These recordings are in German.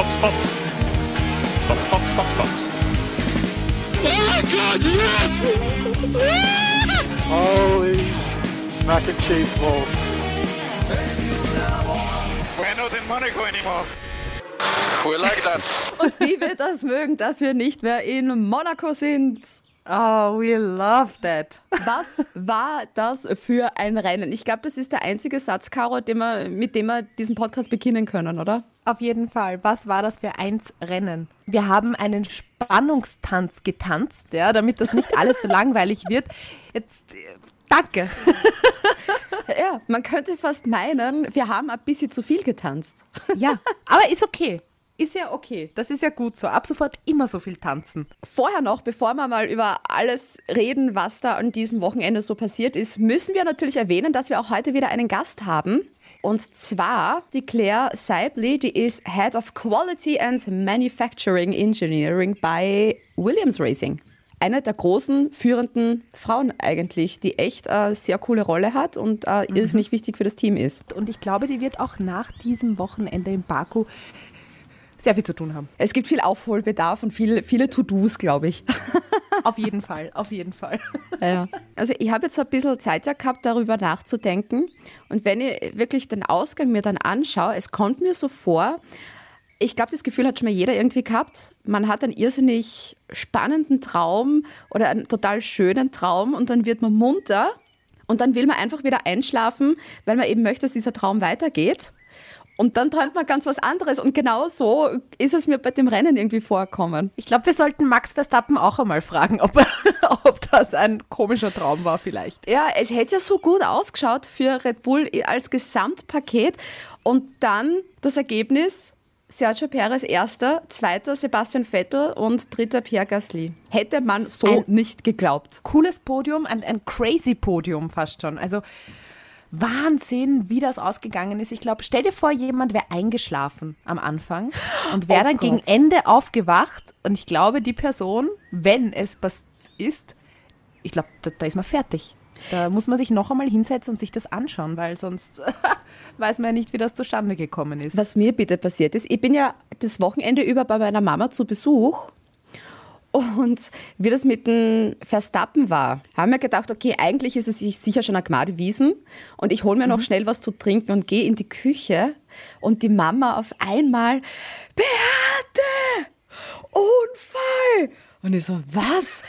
Box, Box. Box, Box, Box, Box. Oh Gott, yes! Holy mac and cheese balls. We're not in Monaco anymore. We like that. Und wie wir das mögen, dass wir nicht mehr in Monaco sind. Oh, we love that. Was war das für ein Rennen? Ich glaube, das ist der einzige Satz, Caro, den wir, mit dem wir diesen Podcast beginnen können, oder? Auf jeden Fall. Was war das für eins Rennen? Wir haben einen Spannungstanz getanzt, ja, damit das nicht alles so langweilig wird. Jetzt, äh, danke. Ja, man könnte fast meinen, wir haben ein bisschen zu viel getanzt. Ja, aber ist okay. Ist ja okay. Das ist ja gut so. Ab sofort immer so viel tanzen. Vorher noch, bevor wir mal über alles reden, was da an diesem Wochenende so passiert ist, müssen wir natürlich erwähnen, dass wir auch heute wieder einen Gast haben. Und zwar die Claire Seibley, die ist Head of Quality and Manufacturing Engineering bei Williams Racing. Eine der großen führenden Frauen eigentlich, die echt eine sehr coole Rolle hat und äh, irrsinnig wichtig für das Team ist. Und ich glaube, die wird auch nach diesem Wochenende in Baku sehr viel zu tun haben. Es gibt viel Aufholbedarf und viel, viele To-Dos, glaube ich. Auf jeden Fall, auf jeden Fall. Ja. Also ich habe jetzt ein bisschen Zeit gehabt, darüber nachzudenken. Und wenn ich wirklich den Ausgang mir dann anschaue, es kommt mir so vor, ich glaube, das Gefühl hat schon mal jeder irgendwie gehabt. Man hat einen irrsinnig spannenden Traum oder einen total schönen Traum und dann wird man munter und dann will man einfach wieder einschlafen, weil man eben möchte, dass dieser Traum weitergeht. Und dann träumt man ganz was anderes. Und genau so ist es mir bei dem Rennen irgendwie vorkommen. Ich glaube, wir sollten Max Verstappen auch einmal fragen, ob, ob das ein komischer Traum war vielleicht. Ja, es hätte ja so gut ausgeschaut für Red Bull als Gesamtpaket. Und dann das Ergebnis. Sergio Perez erster, zweiter Sebastian Vettel und dritter Pierre Gasly. Hätte man so Ein- nicht geglaubt. Cooles Podium, ein, ein crazy Podium fast schon. Also Wahnsinn, wie das ausgegangen ist. Ich glaube, stell dir vor, jemand wäre eingeschlafen am Anfang und wäre Oh dann Gott. gegen Ende aufgewacht. Und ich glaube, die Person, wenn es was ist, ich glaube, da, da ist man fertig. Da muss man sich noch einmal hinsetzen und sich das anschauen, weil sonst weiß man ja nicht, wie das zustande gekommen ist. Was mir bitte passiert ist, ich bin ja das Wochenende über bei meiner Mama zu Besuch und wie das mit dem Verstappen war, haben wir gedacht, okay, eigentlich ist es sich sicher schon Gmade Wiesen und ich hole mir noch schnell was zu trinken und gehe in die Küche und die Mama auf einmal, Beate, Unfall! Und ich so, was?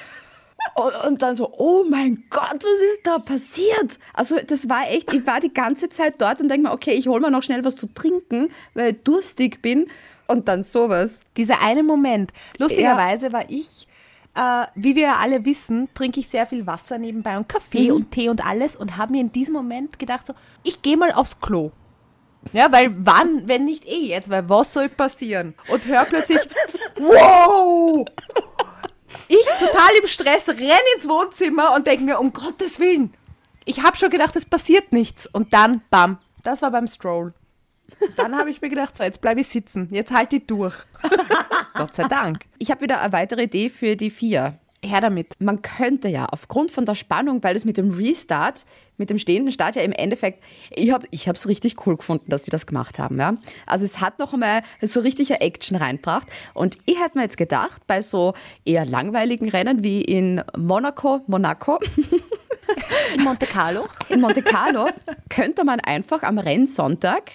Und, dann so, oh mein Gott, was ist da passiert? Also das war echt, ich war die ganze Zeit dort und denke mir, okay, ich hole mir noch schnell was zu trinken, weil ich durstig bin und dann sowas. Dieser eine Moment. Lustigerweise war ich, äh, wie wir ja alle wissen, trinke ich sehr viel Wasser nebenbei und Kaffee und Tee und alles und habe mir in diesem Moment gedacht, so, ich gehe mal aufs Klo. Ja, weil wann, wenn nicht eh jetzt, weil was soll passieren? Und hör plötzlich, wow! Ich total im Stress, renn ins Wohnzimmer und denke mir, um Gottes Willen, ich habe schon gedacht, es passiert nichts. Und dann, bam, das war beim Stroll. Dann habe ich mir gedacht, so, jetzt bleibe ich sitzen, jetzt halte ich durch. Gott sei Dank. Ich habe wieder eine weitere Idee für die vier. Her damit. Man könnte ja aufgrund von der Spannung, weil das mit dem Restart, mit dem stehenden Start ja im Endeffekt, ich habe ich es richtig cool gefunden, dass die das gemacht haben. Ja? Also es hat noch einmal so richtige Action reinbracht. Und ich hätte mir jetzt gedacht, bei so eher langweiligen Rennen wie in Monaco, Monaco, In Monte Carlo. in Monte Carlo, könnte man einfach am Rennsonntag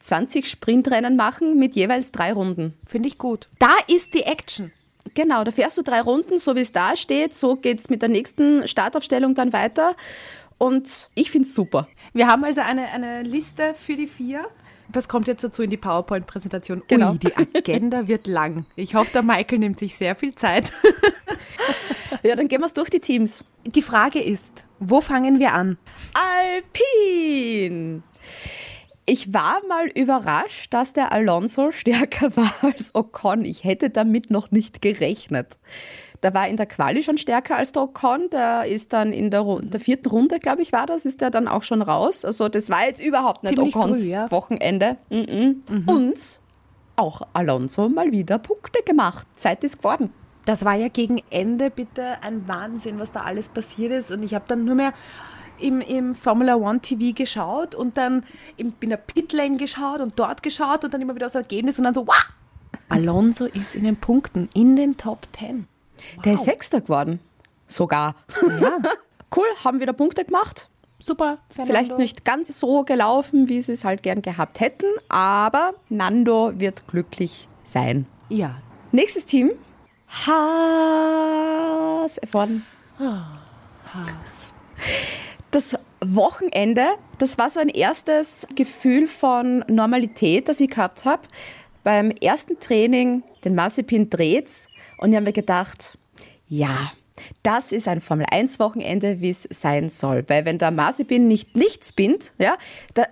20 Sprintrennen machen mit jeweils drei Runden. Finde ich gut. Da ist die Action. Genau, da fährst du drei Runden, so wie es da steht. So geht es mit der nächsten Startaufstellung dann weiter. Und ich finde es super. Wir haben also eine, eine Liste für die vier. Das kommt jetzt dazu in die PowerPoint-Präsentation. Genau. Ui, die Agenda wird lang. Ich hoffe, der Michael nimmt sich sehr viel Zeit. Ja, dann gehen wir es durch die Teams. Die Frage ist, wo fangen wir an? Alpin! Ich war mal überrascht, dass der Alonso stärker war als Ocon. Ich hätte damit noch nicht gerechnet. Der war in der Quali schon stärker als der Ocon. Der ist dann in der, der vierten Runde, glaube ich, war das, ist der dann auch schon raus. Also das war jetzt überhaupt nicht Ziemlich Ocons früh, ja. Wochenende. Mhm. Und auch Alonso mal wieder Punkte gemacht. Zeit ist geworden. Das war ja gegen Ende bitte ein Wahnsinn, was da alles passiert ist. Und ich habe dann nur mehr im, im Formula One TV geschaut und dann im, in der Pitlane geschaut und dort geschaut und dann immer wieder aufs Ergebnis und dann so, wow! Alonso ist in den Punkten, in den Top 10. Der ist Sechster geworden. Sogar. Ja, Cool, haben wieder Punkte gemacht. super. Fernando. Vielleicht nicht ganz so gelaufen, wie sie es halt gern gehabt hätten, aber Nando wird glücklich sein. Ja, Nächstes Team. Haas F1. Das Wochenende, das war so ein erstes Gefühl von Normalität, das ich gehabt habe. Beim ersten Training, den Mazepin dreht's und ich habe mir gedacht, ja, das ist ein Formel-1-Wochenende, wie es sein soll. Weil wenn der Mazepin nicht nichts bindet, ja, da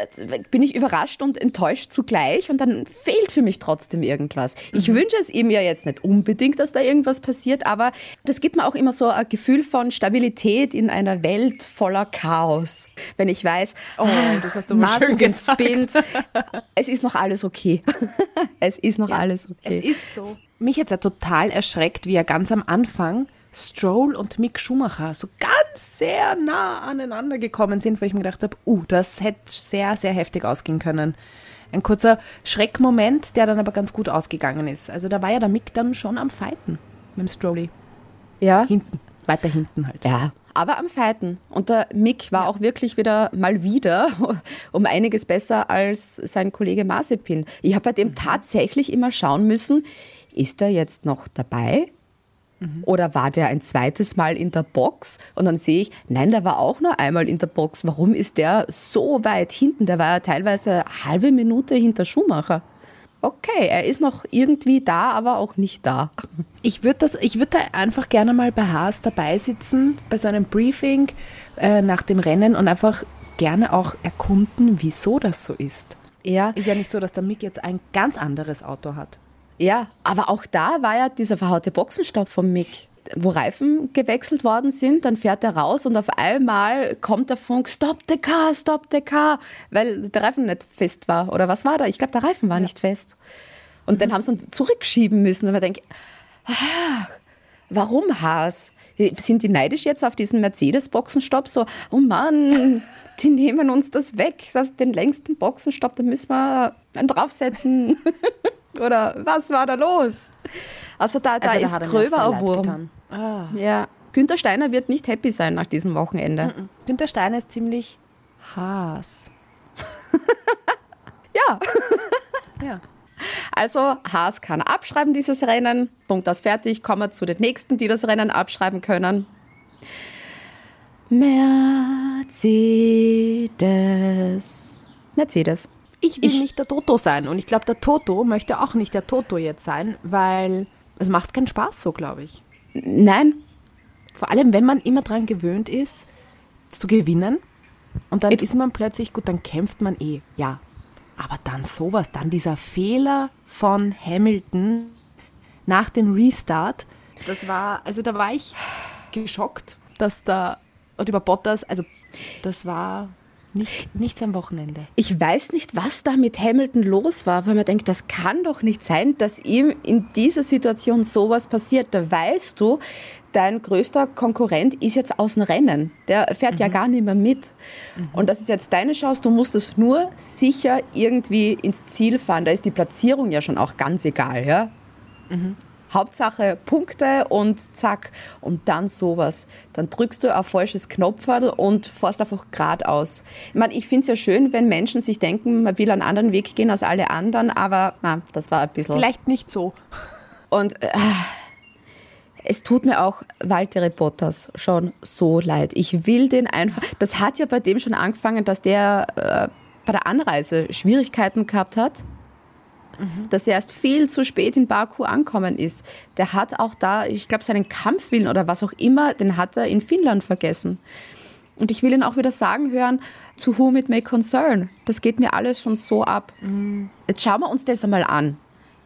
bin ich überrascht und enttäuscht zugleich und dann fehlt für mich trotzdem irgendwas. Ich wünsche es ihm ja jetzt nicht unbedingt, dass da irgendwas passiert, aber das gibt mir auch immer so ein Gefühl von Stabilität in einer Welt voller Chaos. Wenn ich weiß, oh, das hast du Mazepin spinnt, es ist noch alles okay. es ist noch alles okay. Es ist so. Mich jetzt ja total erschreckt, wie er ganz am Anfang Stroll und Mick Schumacher so ganz sehr nah aneinander gekommen sind, weil ich mir gedacht habe, uh, das hätte sehr, sehr heftig ausgehen können. Ein kurzer Schreckmoment, der dann aber ganz gut ausgegangen ist. Also da war ja der Mick dann schon am Fighten mit dem Strolli. ja. Hinten, weiter hinten halt. Ja, aber am Fighten. Und der Mick war auch wirklich wieder mal wieder um einiges besser als sein Kollege Mazepin. Ich habe bei dem tatsächlich immer schauen müssen, ist er jetzt noch dabei? Oder war der ein zweites Mal in der Box? Und dann sehe ich, nein, der war auch nur einmal in der Box. Warum ist der so weit hinten? Der war ja teilweise eine halbe Minute hinter Schumacher. Okay, er ist noch irgendwie da, aber auch nicht da. Ich würde das, ich würde da einfach gerne mal bei Haas dabei sitzen, bei so einem Briefing äh, nach dem Rennen und einfach gerne auch erkunden, wieso das so ist. Ja, Ist ja nicht so, dass der Mick jetzt ein ganz anderes Auto hat. Ja, aber auch da war ja dieser verhaute Boxenstopp vom Mick. Wo Reifen gewechselt worden sind, dann fährt er raus und auf einmal kommt der Funk, stop the car, stop the car, weil der Reifen nicht fest war. Oder was war da? Ich glaube, der Reifen war nicht fest. Und den haben sie dann zurückschieben müssen. Und man denkt, ah, warum Haas? Sind die neidisch jetzt auf diesen Mercedes-Boxenstopp? So, oh Mann, die nehmen uns das weg, das den längsten Boxenstopp, da müssen wir einen draufsetzen. Oder was war da los? Also da, da Also ist mir gröber ein Wurm. Ah. Ja. Günther Steiner wird nicht happy sein nach diesem Wochenende. Günther Steiner ist ziemlich Haas. Ja. Ja. Also Haas kann abschreiben dieses Rennen. Punkt aus fertig. Kommen wir zu den nächsten, die das Rennen abschreiben können. Mercedes. Mercedes. Ich will Ich- nicht der Toto sein und ich glaube, der Toto möchte auch nicht der Toto jetzt sein, weil es macht keinen Spaß so, glaube ich. Nein, Vor allem, wenn man immer dran gewöhnt ist, zu gewinnen und dann Jetzt- ist man plötzlich, gut, dann kämpft man eh, ja. Aber dann sowas, dann dieser Fehler von Hamilton nach dem Restart, das war, also da war ich geschockt, dass da, und über Bottas, also das war nicht, nichts am Wochenende. Ich weiß nicht, was da mit Hamilton los war, weil man denkt, das kann doch nicht sein, dass ihm in dieser Situation sowas passiert. Da weißt du, dein größter Konkurrent ist jetzt aus dem Rennen. Der fährt ja gar nicht mehr mit. Und das ist jetzt deine Chance. Du musst es nur sicher irgendwie ins Ziel fahren. Da ist die Platzierung ja schon auch ganz egal, ja? Hauptsache Punkte und zack. Und dann sowas. Dann drückst du auf falsches Knopferl und fährst einfach geradeaus. Ich meine, ich finde es ja schön, wenn Menschen sich denken, man will einen anderen Weg gehen als alle anderen, aber na, das war ein bisschen. Vielleicht nicht so. Und äh, es tut mir auch Walter Bottas schon so leid. Ich will den einfach. Das hat ja bei dem schon angefangen, dass der äh, bei der Anreise Schwierigkeiten gehabt hat. Dass er erst viel zu spät in Baku ankommen ist. Der hat auch da, ich glaube, seinen Kampfwillen oder was auch immer, den hat er in Finnland vergessen. Und ich will ihn auch wieder sagen hören, to whom it may concern. Das geht mir alles schon so ab. Jetzt schauen wir uns das einmal an.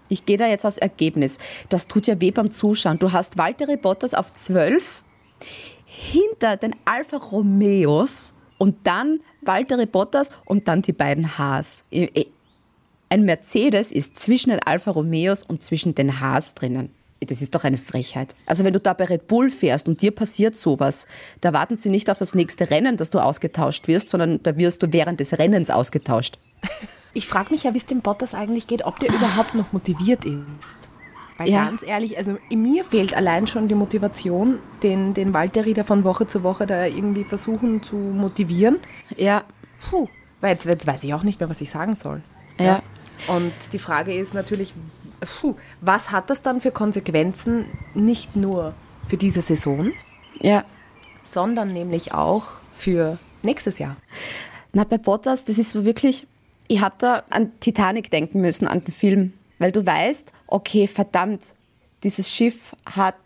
Ich gehe da jetzt aufs Ergebnis. Das tut ja weh beim Zuschauen. Du hast Valtteri Bottas auf 12 hinter den Alfa Romeos und dann Valtteri Bottas und dann die beiden Haas. Ein Mercedes ist zwischen den Alfa Romeos und zwischen den Haas drinnen. Das ist doch eine Frechheit. Also wenn du da bei Red Bull fährst und dir passiert sowas, da warten sie nicht auf das nächste Rennen, dass du ausgetauscht wirst, sondern da wirst du während des Rennens ausgetauscht. Ich frage mich ja, wie es dem Bottas eigentlich geht, ob der überhaupt noch motiviert ist. Weil Ja. ganz ehrlich, also in mir fehlt allein schon die Motivation, den, den Valtteri da von Woche zu Woche da irgendwie versuchen zu motivieren. Ja, Puh, weil jetzt, jetzt weiß ich auch nicht mehr, was ich sagen soll. ja. Und die Frage ist natürlich, puh, was hat das dann für Konsequenzen, nicht nur für diese Saison, ja. sondern nämlich auch für nächstes Jahr? Na, bei Bottas, das ist so wirklich, ich habe da an Titanic denken müssen, an den Film. Weil du weißt, okay, verdammt, dieses Schiff hat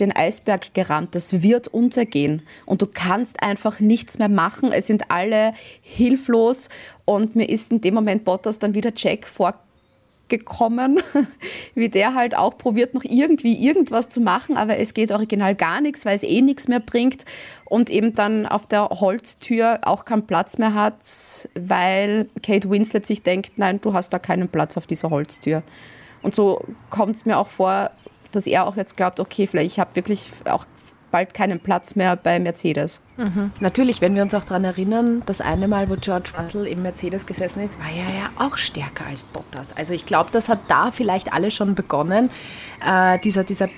den Eisberg gerammt, das wird untergehen. Und du kannst einfach nichts mehr machen. Es sind alle hilflos. Und mir ist in dem Moment Bottas dann wieder Jack vorgekommen, wie der halt auch probiert, noch irgendwie irgendwas zu machen, aber es geht original gar nichts, weil es eh nichts mehr bringt und eben dann auf der Holztür auch keinen Platz mehr hat, weil Kate Winslet sich denkt, nein, du hast da keinen Platz auf dieser Holztür. Und so kommt es mir auch vor, dass er auch jetzt glaubt, okay, vielleicht ich habe wirklich auch bald keinen Platz mehr bei Mercedes. Natürlich, wenn wir uns auch daran erinnern, das eine Mal, wo George Russell im Mercedes gesessen ist, war er ja auch stärker als Bottas. Also ich glaube, das hat da vielleicht alles schon begonnen. Äh, dieser, dieser,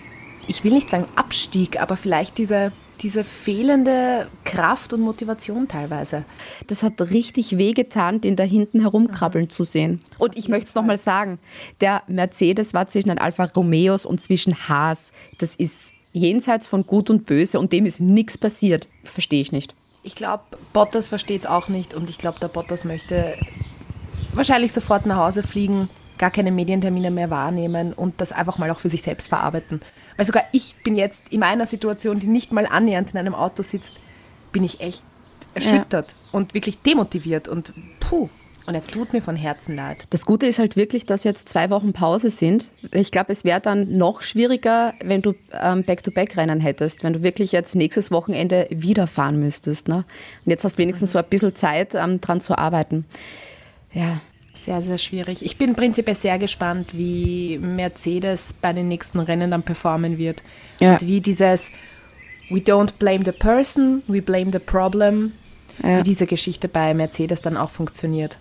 ich will nicht sagen Abstieg, aber vielleicht diese, diese fehlende Kraft und Motivation teilweise. Das hat richtig wehgetan, den da hinten herumkrabbeln zu sehen. Und ich möchte es nochmal sagen, der Mercedes war zwischen den Alfa Romeos und zwischen Haas. Das ist jenseits von Gut und Böse und dem ist nichts passiert. Verstehe ich nicht. Ich glaube, Bottas versteht es auch nicht und ich glaube, der Bottas möchte wahrscheinlich sofort nach Hause fliegen, gar keine Medientermine mehr wahrnehmen und das einfach mal auch für sich selbst verarbeiten. Weil sogar ich bin jetzt in meiner Situation, die nicht mal annähernd in einem Auto sitzt, bin ich echt erschüttert und wirklich demotiviert und puh. Und er tut mir von Herzen leid. Das Gute ist halt wirklich, dass jetzt zwei Wochen Pause sind. Ich glaube, es wäre dann noch schwieriger, wenn du ähm, Back-to-Back-Rennen hättest, wenn du wirklich jetzt nächstes Wochenende wieder fahren müsstest. Ne? Und jetzt hast du wenigstens so ein bisschen Zeit, ähm, dran zu arbeiten. Ja, Sehr, sehr schwierig. Ich bin prinzipiell sehr gespannt, wie Mercedes bei den nächsten Rennen dann performen wird. Ja. Und wie dieses We don't blame the person, we blame the problem, Ja. wie diese Geschichte bei Mercedes dann auch funktioniert.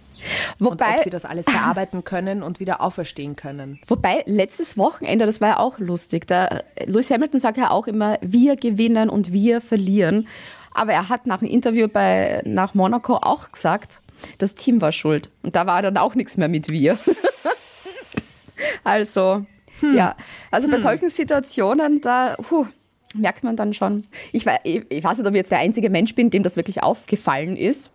und ob Wobei, sie das alles verarbeiten können und wieder auferstehen können. wobei letztes Wochenende, das war ja auch lustig. Da, Lewis Hamilton sagt ja auch immer, wir gewinnen und wir verlieren. Aber er hat nach dem Interview bei, nach Monaco auch gesagt, das Team war schuld. Und da war dann auch nichts mehr mit wir. also, ja. Also bei solchen Situationen, da puh, merkt man dann schon. Ich, ich weiß nicht, ob ich jetzt der einzige Mensch bin, dem das wirklich aufgefallen ist.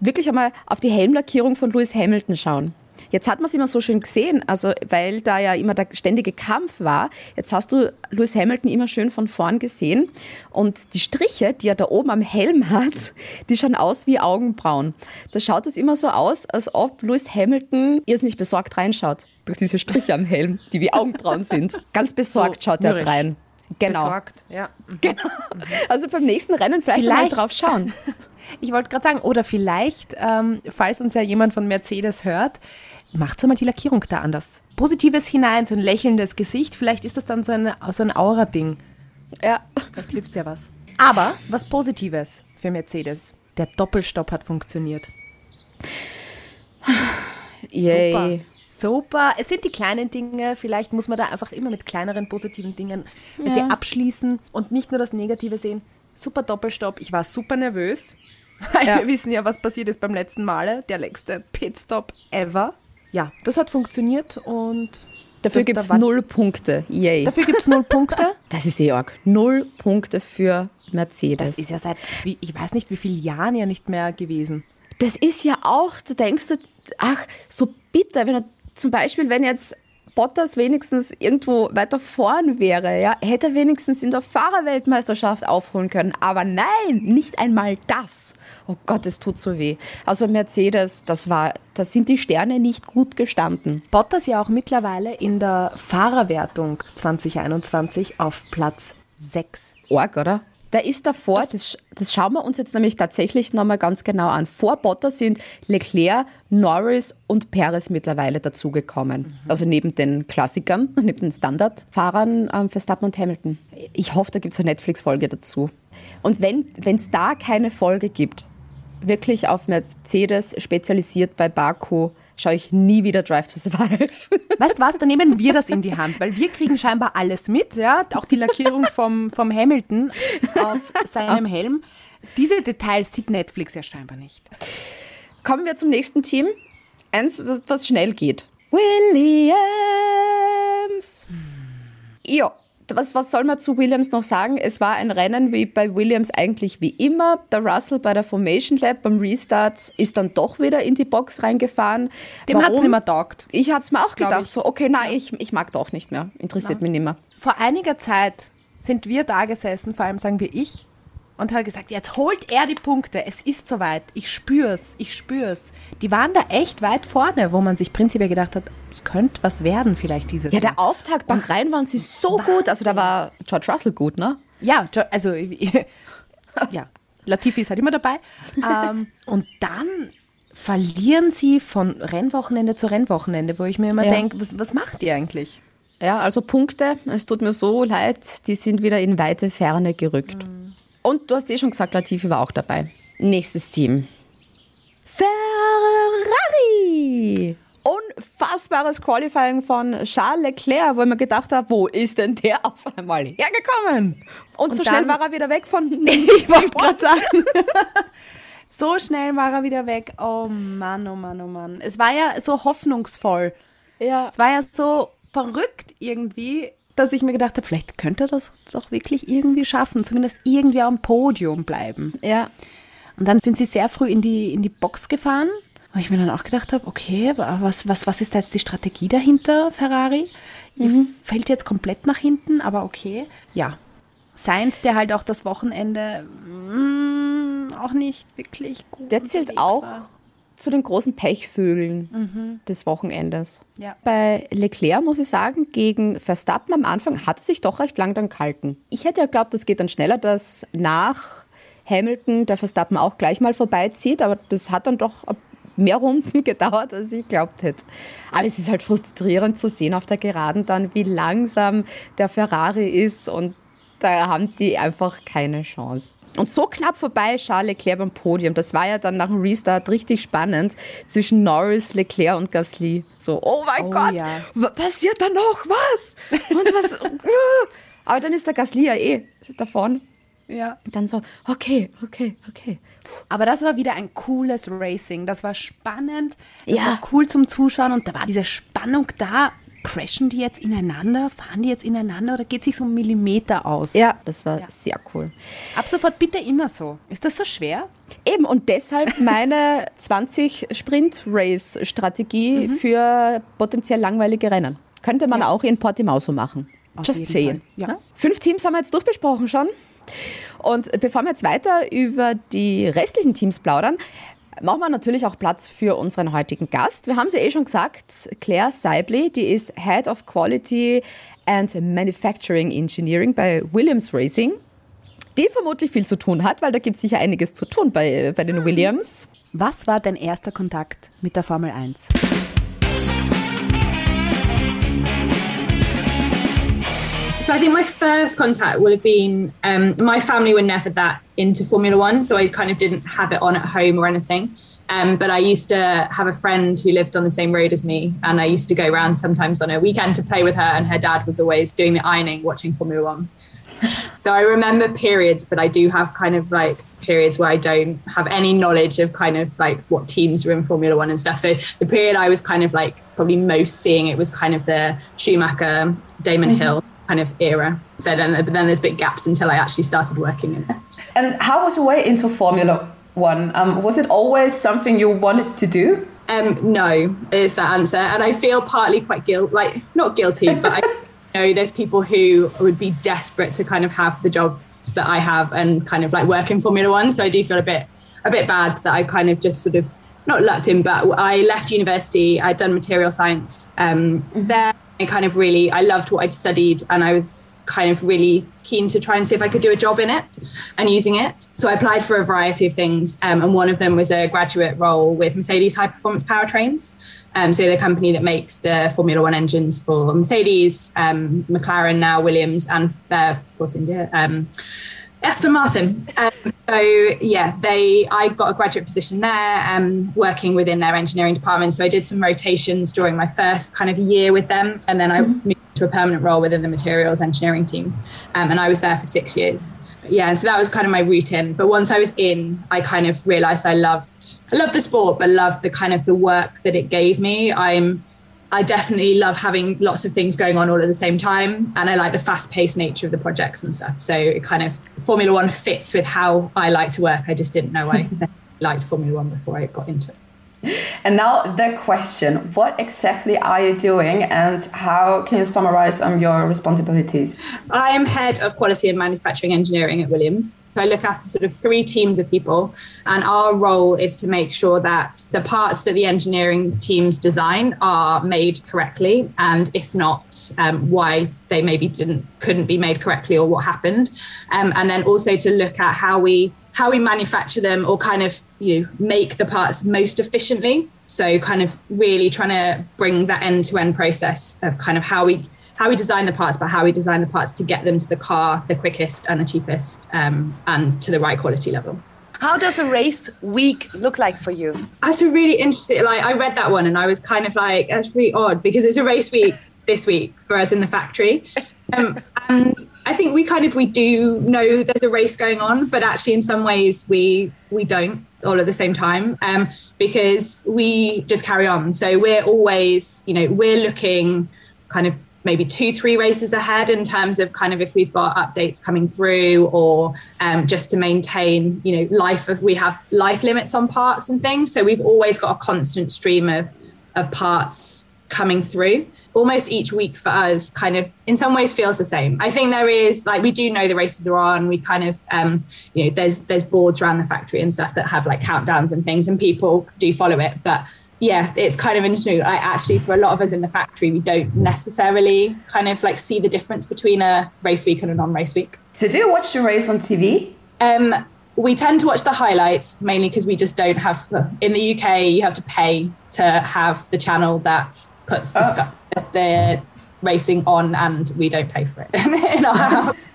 Wirklich einmal auf die Helmlackierung von Lewis Hamilton schauen. Jetzt hat man es immer so schön gesehen, also weil da ja immer der ständige Kampf war. Jetzt hast du Lewis Hamilton immer schön von vorn gesehen und die Striche, die er da oben am Helm hat, die schauen aus wie Augenbrauen. Da schaut es immer so aus, als ob Lewis Hamilton irrsinnig besorgt reinschaut durch diese Striche am Helm, die wie Augenbrauen sind. Ganz besorgt So schaut er rein. Genau. Besorgt, ja. genau. Also beim nächsten Rennen vielleicht, mal Vielleicht. drauf schauen. Ich wollte gerade sagen, oder vielleicht, ähm, falls uns ja jemand von Mercedes hört, macht mal die Lackierung da anders. Positives hinein, so ein lächelndes Gesicht, vielleicht ist das dann so, eine, so ein Aura-Ding. Ja. Vielleicht hilft ja was. Aber was Positives für Mercedes. Der Doppelstopp hat funktioniert. Yay. Super. Super. Es sind die kleinen Dinge. Vielleicht muss man da einfach immer mit kleineren positiven Dingen. Ja. abschließen und nicht nur das Negative sehen. Super Doppelstopp. Ich war super nervös. Weil Ja. wir wissen ja, was passiert ist beim letzten Male. Der längste Pitstop ever. Ja, das hat funktioniert und Dafür gibt es da null Punkte. Yay. Dafür gibt es null Punkte. Das ist eh arg. Null Punkte für Mercedes. Das ist ja seit, ich weiß nicht, wie vielen Jahren ja nicht mehr gewesen. Das ist ja auch, da denkst du, ach, so bitter, wenn er zum Beispiel, wenn jetzt Bottas wenigstens irgendwo weiter vorn wäre, ja, hätte er wenigstens in der Fahrerweltmeisterschaft aufholen können. Aber nein, nicht einmal das. Oh Gott, es tut so weh. Also Mercedes, das war, da sind die Sterne nicht gut gestanden. Bottas ja auch mittlerweile in der Fahrerwertung 2021 auf Platz 6. Org, oder? Da ist davor, das, das schauen wir uns jetzt nämlich tatsächlich nochmal ganz genau an. Vor Bottas sind Leclerc, Norris und Perez mittlerweile dazugekommen. Also neben den Klassikern, neben den Standardfahrern ähm, Verstappen und Hamilton. Ich hoffe, da gibt es eine Netflix-Folge dazu. Und wenn es da keine Folge gibt, wirklich auf Mercedes spezialisiert bei Baku, schaue ich nie wieder Drive to Survive. Weißt du was, dann nehmen wir das in die Hand, weil wir kriegen scheinbar alles mit, ja, auch die Lackierung vom, vom Hamilton auf seinem Helm. Diese Details sieht Netflix ja scheinbar nicht. Kommen wir zum nächsten Team. Eins, das- was schnell geht. Williams. Ja, was, was soll man zu Williams noch sagen? Es war ein Rennen wie bei Williams eigentlich wie immer. Der Russell bei der Formation Lab beim Restart ist dann doch wieder in die Box reingefahren. Dem hat's Warum? nicht mehr taugt. Ich habe es mir auch Glaub gedacht, ich. so, okay, nein, ich, ich mag doch nicht mehr. Interessiert mich nicht mehr. Vor einiger Zeit sind wir da gesessen, vor allem sagen wir ich, und hat gesagt, jetzt holt er die Punkte, es ist soweit, ich spür's, ich spür's. Die waren da echt weit vorne, wo man sich prinzipiell gedacht hat, es könnte was werden vielleicht dieses Ja, Jahr. der Auftakt Bahrain waren sie so gut. Also da war George Russell gut, ne? Ja, also ja, Latifi ist halt immer dabei. ähm, und dann verlieren sie von Rennwochenende zu Rennwochenende, wo ich mir immer Ja. denke, was, was macht ihr eigentlich? Ja, also Punkte, es tut mir so leid, die sind wieder in weite Ferne gerückt. Und du hast eh schon gesagt, Latifi war auch dabei. Nächstes Team. Ferrari! Unfassbares Qualifying von Charles Leclerc, wo ich mir gedacht habe, wo ist denn der auf einmal hergekommen? Und, so schnell war er wieder weg von... Ich wollte gerade sagen. so schnell war er wieder weg. Oh Mann, oh Mann, oh Mann. Es war ja so hoffnungsvoll. ja. Es war ja so verrückt irgendwie, dass ich mir gedacht habe, vielleicht könnte er das doch wirklich irgendwie schaffen, zumindest irgendwie am Podium bleiben. ja. Und dann sind sie sehr früh in die, in die Box gefahren, wo ich mir dann auch gedacht habe, okay, was, was, was ist da jetzt die Strategie dahinter, Ferrari? Ihr fällt jetzt komplett nach hinten, aber okay. Ja. Sainz, der halt auch das Wochenende mm, auch nicht wirklich gut Der zählt auch war. Zu den großen Pechvögeln des Wochenendes. Ja. Bei Leclerc muss ich sagen, gegen Verstappen am Anfang hat es sich doch recht lang dann gehalten. Ich hätte ja geglaubt, das geht dann schneller, dass nach Hamilton der Verstappen auch gleich mal vorbeizieht, aber das hat dann doch mehr Runden gedauert, als ich glaubt hätte. Aber es ist halt frustrierend zu sehen auf der Geraden dann, wie langsam der Ferrari ist und da haben die einfach keine Chance. Und so knapp vorbei Charles Leclerc beim Podium. Das war ja dann nach dem Restart richtig spannend zwischen Norris, Leclerc und Gasly. So, oh mein Oh Gott, ja. wa- passiert da noch was? Und was? Aber dann ist der Gasly ja eh davon. Ja. Und dann so, okay, okay, okay. Aber das war wieder ein cooles Racing. Das war spannend. Das Ja. war cool zum Zuschauen und da war diese Spannung da. Crashen die jetzt ineinander? Fahren die jetzt ineinander oder geht sich so ein Millimeter aus? Ja, das war sehr cool. Ab sofort bitte immer so. Ist das so schwer? Eben, und deshalb meine 20 Sprint-Race-Strategie für potenziell langweilige Rennen. Könnte man auch in Portimao so machen. Just jeden saying. Ja. Ne? Fünf Teams haben wir jetzt durchbesprochen schon. Und bevor wir jetzt weiter über die restlichen Teams plaudern, machen wir natürlich auch Platz für unseren heutigen Gast. Wir haben sie eh schon gesagt, Claire Seibley, die ist Head of Quality and Manufacturing Engineering bei Williams Racing die vermutlich viel zu tun hat, weil da gibt es sicher einiges zu tun bei, bei den Williams. Was war dein erster Kontakt mit der Formel 1? So I think my first contact would have been um, my family were never that into Formula One, so I kind of didn't have it on at home or anything. Um, but I used to have a friend who lived on the same road as me, and I used to go around sometimes on a weekend to play with her. And her dad was always doing the ironing, watching Formula One. So I remember periods, but I do have kind of like periods where I don't have any knowledge of kind of like what teams were in Formula One and stuff. So the period I was kind of like probably most seeing it was kind of the Schumacher, Damon Hill kind of era. So then, but then there's big gaps until I actually started working in it. And how was your way into Formula One? Um, was it always something you wanted to do? Um, no, is that answer, and I feel partly quite guilt, like not guilty, but I know there's people who would be desperate to kind of have the jobs that I have and kind of like work in Formula One. So I do feel a bit, a bit bad that I kind of just sort of not lucked in, but I left university. I'd done material science um, there. I kind of really, I loved what I'd studied, and I was kind of really keen to try and see if I could do a job in it and using it. So I applied for a variety of things, um, and one of them was a graduate role with Mercedes High Performance Powertrains. Um, so the company that makes the Formula One engines for Mercedes, um, McLaren now, Williams, and their Force India. Aston Martin. Um, so yeah, they I got a graduate position there, um, working within their engineering department. So I did some rotations during my first kind of year with them, and then I moved to a permanent role within the materials engineering team, um, and I was there for six years. Yeah, and so that was kind of my route in. But once I was in, I kind of realized I loved I loved the sport, but loved the kind of the work that it gave me. I'm I definitely love having lots of things going on all at the same time. And I like the fast paced nature of the projects and stuff. So it kind of Formula One fits with how I like to work. I just didn't know I liked Formula One before I got into it. And now the question What exactly are you doing and how can you summarize on your responsibilities? I am head of quality and manufacturing engineering at Williams. So I look after sort of three teams of people, and our role is to make sure that the parts that the engineering teams design are made correctly, and if not, um, why they maybe didn't couldn't be made correctly or what happened, um, and then also to look at how we how we manufacture them or kind of you know, make the parts most efficiently. So kind of really trying to bring that end to end process of kind of how we how we design the parts, but how we design the parts to get them to the car the quickest and the cheapest um, and to the right quality level. How does a race week look like for you? That's a really interesting. Like I read that one and I was kind of like, that's really odd because it's a race week this week for us in the factory. Um, and I think we kind of we do know there's a race going on, but actually in some ways we we don't all at the same time um, because we just carry on. So we're always, you know, we're looking kind of maybe two, three races ahead in terms of kind of if we've got updates coming through or um, just to maintain, you know, life of we have life limits on parts and things. So we've always got a constant stream of of parts coming through almost each week for us kind of in some ways feels the same i think there is like we do know the races are on we kind of um you know there's there's boards around the factory and stuff that have like countdowns and things and people do follow it but yeah, it's kind of interesting. I actually, for a lot of us in the factory, we don't necessarily kind of like see the difference between a race week and a non-race week. So, do you watch the race on TV? Um, we tend to watch the highlights mainly because we just don't have. In the UK, you have to pay to have the channel that puts the, oh. the racing on, and we don't pay for it in our house.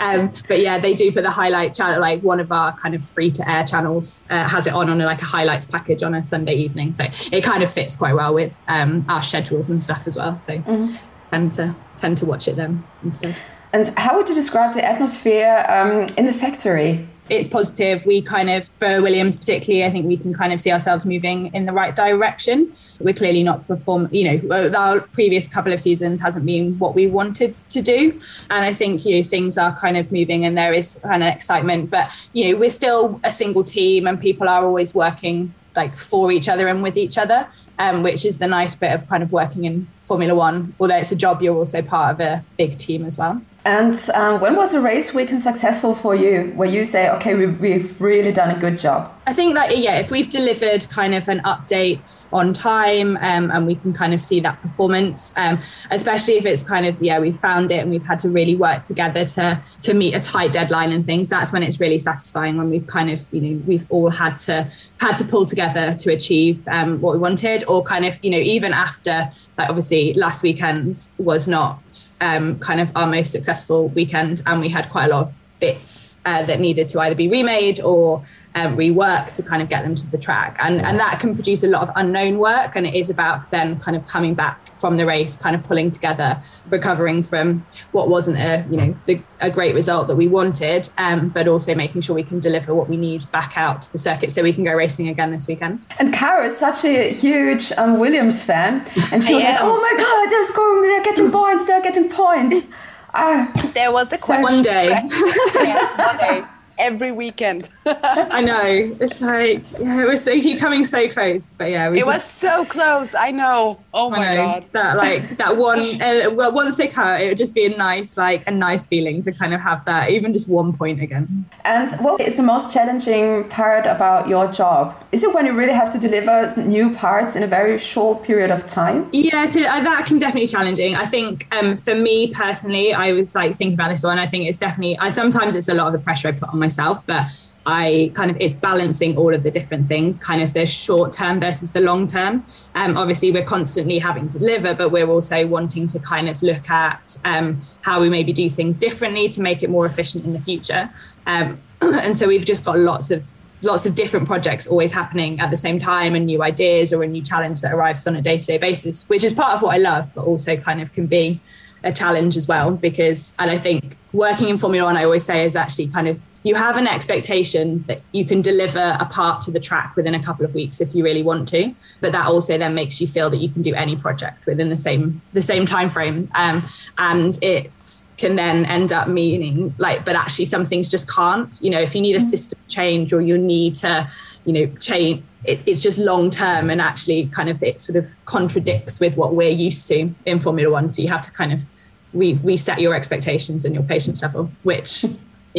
um, but yeah, they do put the highlight channel, like one of our kind of free to air channels uh, has it on on a, like a highlights package on a Sunday evening. So it kind of fits quite well with um, our schedules and stuff as well. So mm-hmm. tend to tend to watch it then instead. And how would you describe the atmosphere um, in the factory? It's positive. We kind of, for Williams particularly, I think we can kind of see ourselves moving in the right direction. We're clearly not perform, you know, our previous couple of seasons hasn't been what we wanted to do. And I think, you know, things are kind of moving and there is kind of excitement. But, you know, we're still a single team and people are always working like for each other and with each other, um, which is the nice bit of kind of working in Formula One. Although it's a job, you're also part of a big team as well. And um, when was a race weekend successful for you, where you say, okay, we, we've really done a good job? I think that yeah, if we've delivered kind of an update on time um, and we can kind of see that performance, um, especially if it's kind of yeah, we've found it and we've had to really work together to to meet a tight deadline and things. That's when it's really satisfying when we've kind of you know we've all had to had to pull together to achieve um, what we wanted, or kind of you know even after like obviously last weekend was not um, kind of our most successful weekend, and we had quite a lot of bits uh, that needed to either be remade or um, rework to kind of get them to the track. And, and that can produce a lot of unknown work. And it is about then kind of coming back from the race, kind of pulling together, recovering from what wasn't a, you know, the, a great result that we wanted, um, but also making sure we can deliver what we need back out to the circuit so we can go racing again this weekend. And Cara is such a huge um, Williams fan. And she was like, oh my God, they're scoring, they're getting points, they're getting points. Ah, there was the question. One day. yeah, one day every weekend. I know. It's like yeah, it was so he coming so close, but yeah, it just, was so close. I know. Oh my know, god. That like that one. Uh, well, once they cut, it would just be a nice like a nice feeling to kind of have that, even just one point again. And what is the most challenging part about your job? Is it when you really have to deliver new parts in a very short period of time? Yeah, so uh, that can definitely be challenging. I think um, for me personally, I was like thinking about this one. I think it's definitely. I sometimes it's a lot of the pressure I put on my myself, but I kind of it's balancing all of the different things, kind of the short term versus the long term. Um, obviously, we're constantly having to deliver, but we're also wanting to kind of look at um, how we maybe do things differently to make it more efficient in the future. Um, and so we've just got lots of lots of different projects always happening at the same time and new ideas or a new challenge that arrives on a day-to-day basis which is part of what i love but also kind of can be a challenge as well because and i think working in formula one i always say is actually kind of you have an expectation that you can deliver a part to the track within a couple of weeks if you really want to but that also then makes you feel that you can do any project within the same the same time frame um, and it's can then end up meaning like but actually some things just can't. You know if you need a system change or you need to you know change it, it's just long term and actually kind of it sort of contradicts with what we're used to in formula one so you have to kind of re- reset your expectations and your patience level which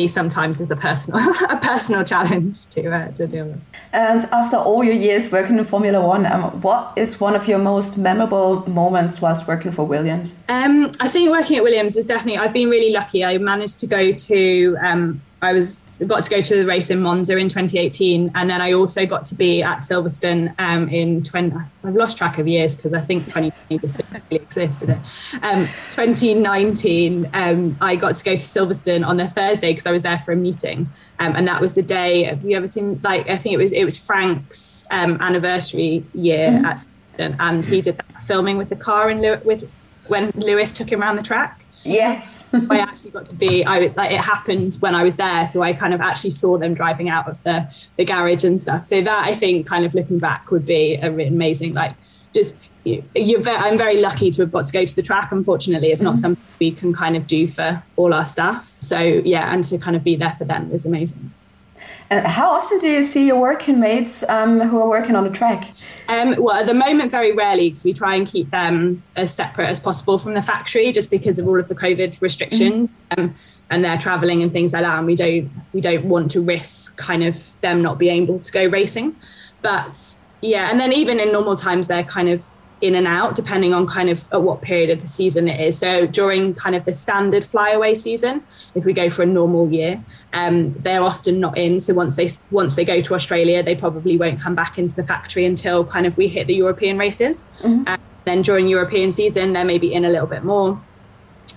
sometimes is a personal a personal challenge to uh, to deal with. And after all your years working in Formula One, um, what is one of your most memorable moments whilst working for Williams? Um, I think working at Williams is definitely. I've been really lucky. I managed to go to um, I was got to go to the race in Monza in 2018, and then I also got to be at Silverstone um, in 20. I've lost track of years because I think 2020 just didn't really exist, did it? Um, 2019, um, I got to go to Silverstone on a Thursday because I was there for a meeting, um, and that was the day. Have you ever seen like I think it was it was Frank's um, anniversary year mm-hmm. at Silverstone, and he did that filming with the car and with when Lewis took him around the track. Yes. I actually got to be I like it happened when I was there so I kind of actually saw them driving out of the the garage and stuff so that I think kind of looking back would be a really amazing like just you're very, I'm very lucky to have got to go to the track unfortunately it's not mm-hmm. something we can kind of do for all our staff so yeah and to kind of be there for them was amazing and how often do you see your working mates um, who are working on a track? Um, well, at the moment, very rarely because we try and keep them as separate as possible from the factory, just because of all of the COVID restrictions. Mm-hmm. Um, and they're traveling and things like that, and we don't we don't want to risk kind of them not being able to go racing. But yeah, and then even in normal times, they're kind of in and out depending on kind of at what period of the season it is. So during kind of the standard flyaway season, if we go for a normal year, um, they're often not in. So once they once they go to Australia, they probably won't come back into the factory until kind of we hit the European races. Mm-hmm. Um, then during European season, they're maybe in a little bit more.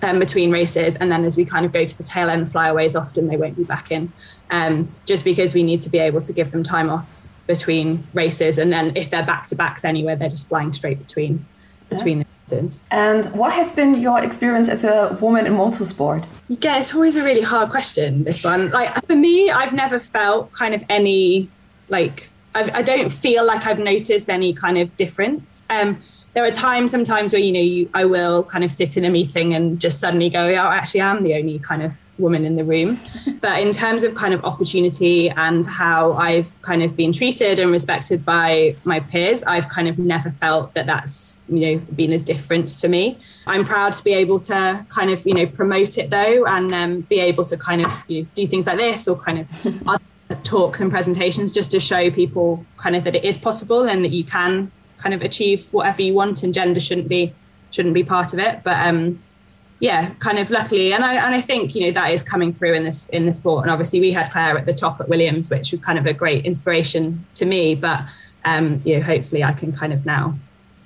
Um, between races, and then as we kind of go to the tail end flyaways, often they won't be back in, um, just because we need to be able to give them time off between races, and then if they're back to backs anywhere, they're just flying straight between between the races. And what has been your experience as a woman in motorsport? Yeah, it's always a really hard question. This one, like for me, I've never felt kind of any like I've, I do not feel like I've noticed any kind of difference. Um, there are times sometimes where you know you, I will kind of sit in a meeting and just suddenly go, oh, actually, I'm the only kind of woman in the room. but in terms of kind of opportunity and how I've kind of been treated and respected by my peers, I've kind of never felt that that's you know been a difference for me. I'm proud to be able to kind of you know promote it though, and um, be able to kind of you know, do things like this or kind of. talks and presentations just to show people kind of that it is possible and that you can kind of achieve whatever you want and gender shouldn't be shouldn't be part of it. But um yeah kind of luckily and I and I think you know that is coming through in this in the sport. And obviously we had Claire at the top at Williams which was kind of a great inspiration to me. But um you know hopefully I can kind of now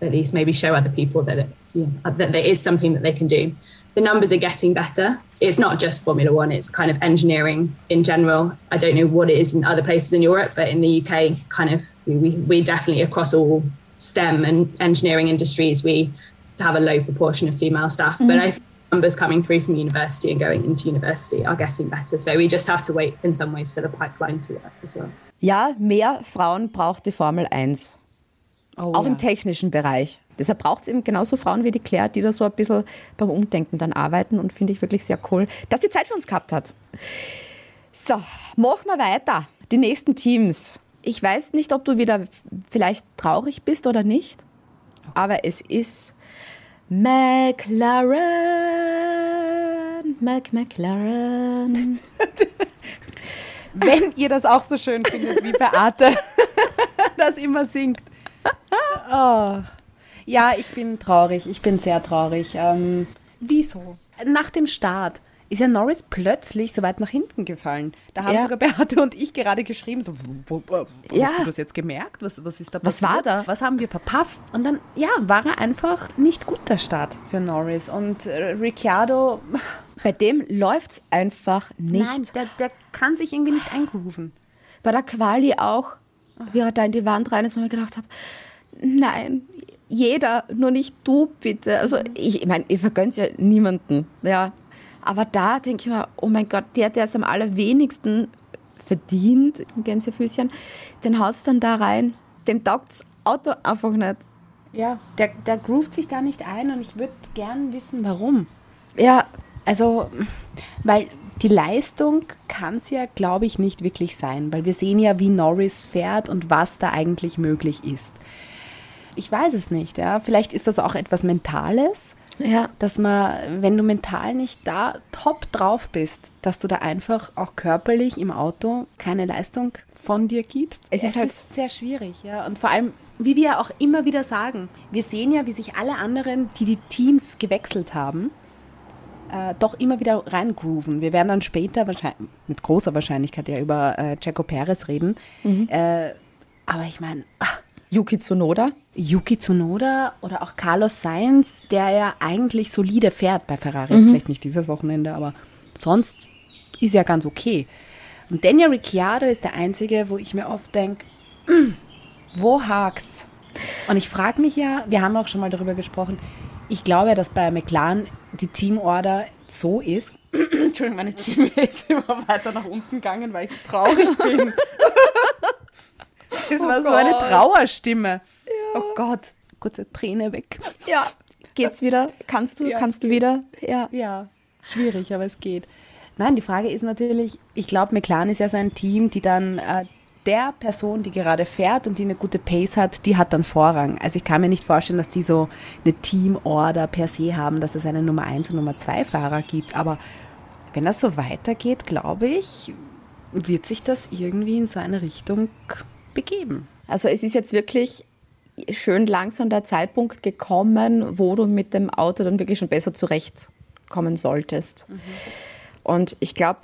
at least maybe show other people that it, you know, that there is something that they can do. The numbers are getting better. It's not just Formula One, it's kind of engineering in general. I don't know what it is in other places in Europe, but in the UK, kind of, we, we definitely across all STEM and engineering industries, we have a low proportion of female staff. Mm-hmm. But I think numbers coming through from university and going into university are getting better. So we just have to wait in some ways for the pipeline to work as well. Ja, mehr Frauen braucht die Formel 1. Oh, Auch ja. im technischen Bereich. Deshalb braucht es eben genauso Frauen wie die Claire, die da so ein bisschen beim Umdenken dann arbeiten und finde ich wirklich sehr cool, dass sie Zeit für uns gehabt hat. So, machen wir weiter. Die nächsten Teams. Ich weiß nicht, ob du wieder vielleicht traurig bist oder nicht, aber es ist McLaren. Mac McLaren. Wenn ihr das auch so schön findet wie Beate das immer singt. Oh. Ja, ich bin traurig. Ich bin sehr traurig. Ähm, wieso? Nach dem Start ist ja Norris plötzlich so weit nach hinten gefallen. Da haben Ja. sogar Beate und ich gerade geschrieben, so, wo, Ja. hast du das jetzt gemerkt? Was, was ist da Was passiert? war da? Was haben wir verpasst? Und dann, ja, war er einfach nicht gut der Start für Norris. Und äh, Ricciardo, Bei dem läuft's einfach nicht. nein, der, der kann sich irgendwie nicht eingrooven. Bei der Quali auch, wie er da in die Wand rein ist, wo ich gedacht habe, nein, jeder, nur nicht du bitte. Also ich, ich meine, ihr vergönnt ja niemanden, ja. Aber da denke ich mir, oh mein Gott, der, der es am allerwenigsten verdient, Gänsefüßchen, den haut's dann da rein. Dem taugt's Auto einfach nicht. Ja, der, der groovt sich da nicht ein und ich würde gern wissen, warum. Ja, Also, weil die Leistung kann es ja, glaube ich, nicht wirklich sein, weil wir sehen ja, wie Norris fährt und was da eigentlich möglich ist. Ich weiß es nicht, ja. Vielleicht ist das auch etwas Mentales, ja. dass man, wenn du mental nicht da top drauf bist, dass du da einfach auch körperlich im Auto keine Leistung von dir gibst. Es ist halt- sehr schwierig, ja. Und vor allem, wie wir ja auch immer wieder sagen, wir sehen ja, wie sich alle anderen, die die Teams gewechselt haben, äh, doch immer wieder reingrooven. Wir werden dann später wahrscheinlich, mit großer Wahrscheinlichkeit ja über äh, Checo Perez reden. Äh, aber ich meine, Yuki Tsunoda. Yuki Tsunoda oder auch Carlos Sainz, der ja eigentlich solide fährt bei Ferrari. Jetzt vielleicht nicht dieses Wochenende, aber sonst ist ja ganz okay. Und Daniel Ricciardo ist der Einzige, wo ich mir oft denke, wo hakt's? Und ich frage mich ja, wir haben auch schon mal darüber gesprochen, ich glaube, dass bei McLaren die Teamorder so ist. Entschuldigung, meine Stimme ist immer weiter nach unten gegangen, weil ich so traurig bin. Das war so eine Trauerstimme. Oh Gott, kurze Träne weg. Ja. Geht's wieder? Kannst du? Ja, kannst du wieder? Ja. Ja, schwierig, aber es geht. Nein, die Frage ist natürlich, ich glaube, McLaren ist ja so ein Team, die dann äh, der Person, die gerade fährt und die eine gute Pace hat, die hat dann Vorrang. Also ich kann mir nicht vorstellen, dass die so eine Teamorder per se haben, dass es einen Nummer 1 und Nummer 2 Fahrer gibt. Aber wenn das so weitergeht, glaube ich, wird sich das irgendwie in so eine Richtung begeben. Also es ist jetzt wirklich schön langsam der Zeitpunkt gekommen, wo du mit dem Auto dann wirklich schon besser zurechtkommen solltest. Und ich glaube,